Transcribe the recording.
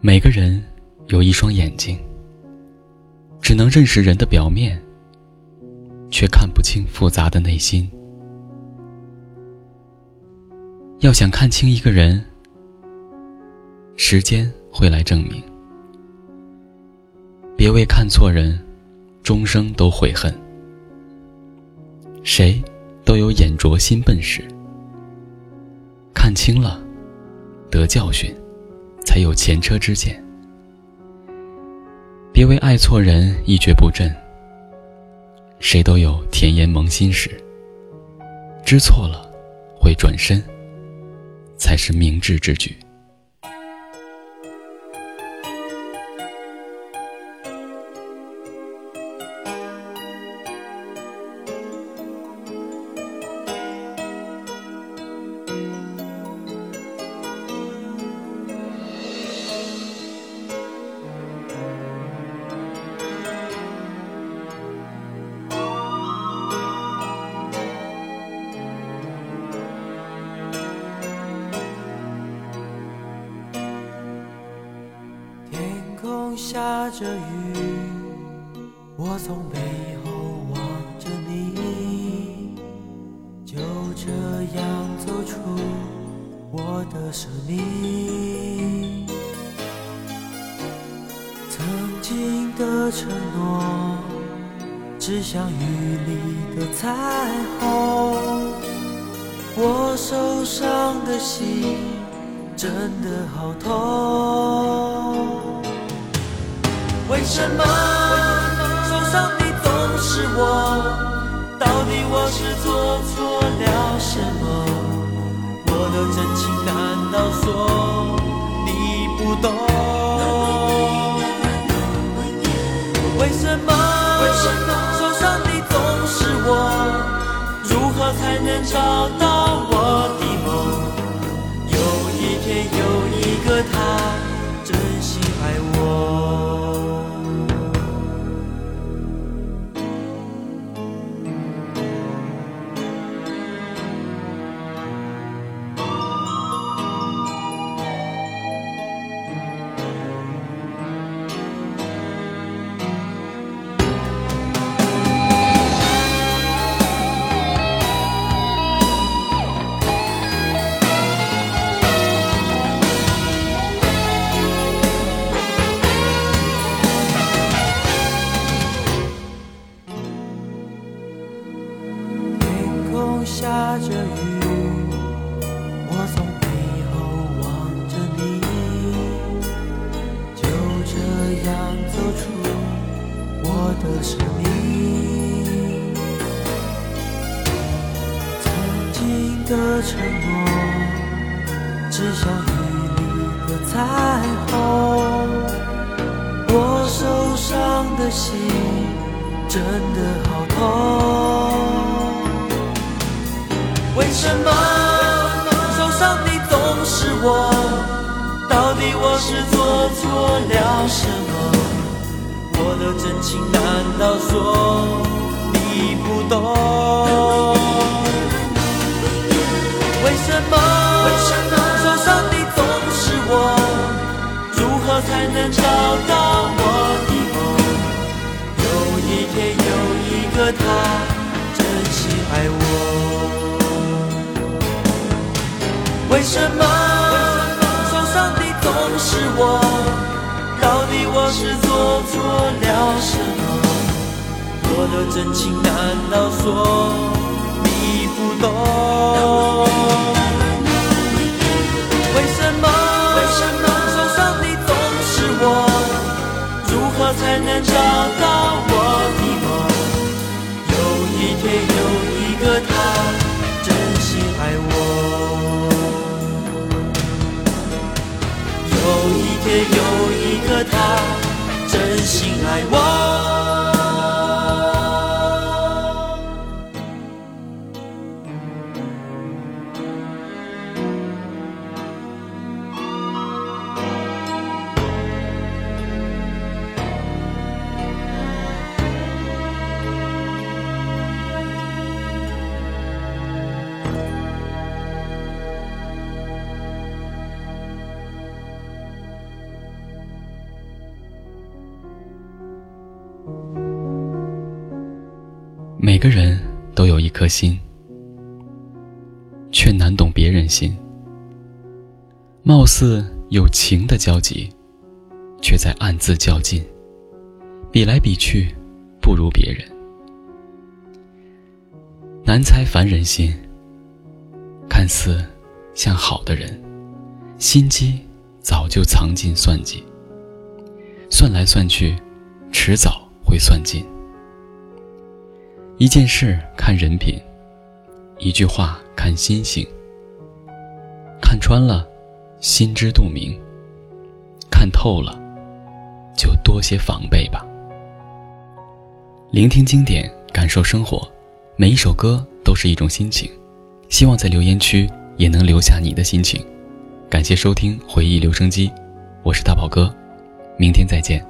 每个人有一双眼睛，只能认识人的表面，却看不清复杂的内心。要想看清一个人，时间会来证明。别为看错人，终生都悔恨。谁都有眼拙心笨时，看清了，得教训，才有前车之鉴。别为爱错人一蹶不振。谁都有甜言萌心时，知错了，会转身，才是明智之举。下着雨，我从背后望着你，就这样走出我的生命。曾经的承诺，只像雨里的彩虹。我受伤的心，真的好痛。为什么受伤的总是我？到底我是做错了什么？我的真情难道说你不懂？为什么受伤的总是我？如何才能找到我的梦？有一天有一个他真心爱我。下着雨，我从背后望着你，就这样走出我的生命。曾经的承诺，只像雨里的彩虹。我受伤的心，真的好痛。为什么受伤的总是我？到底我是做错了什么？我的真情难道说你不懂？为什么受伤的总是我？如何才能找到我的梦？有一天有一个他真心爱我。什么受伤的总是我？到底我是做错了什么？我的真情难道说你不懂？为什每个人都有一颗心，却难懂别人心。貌似有情的交集，却在暗自较劲，比来比去，不如别人。难猜凡人心，看似像好的人，心机早就藏进算计。算来算去，迟早会算尽。一件事看人品，一句话看心性。看穿了，心知肚明；看透了，就多些防备吧。聆听经典，感受生活，每一首歌都是一种心情。希望在留言区也能留下你的心情。感谢收听回忆留声机，我是大宝哥。明天再见。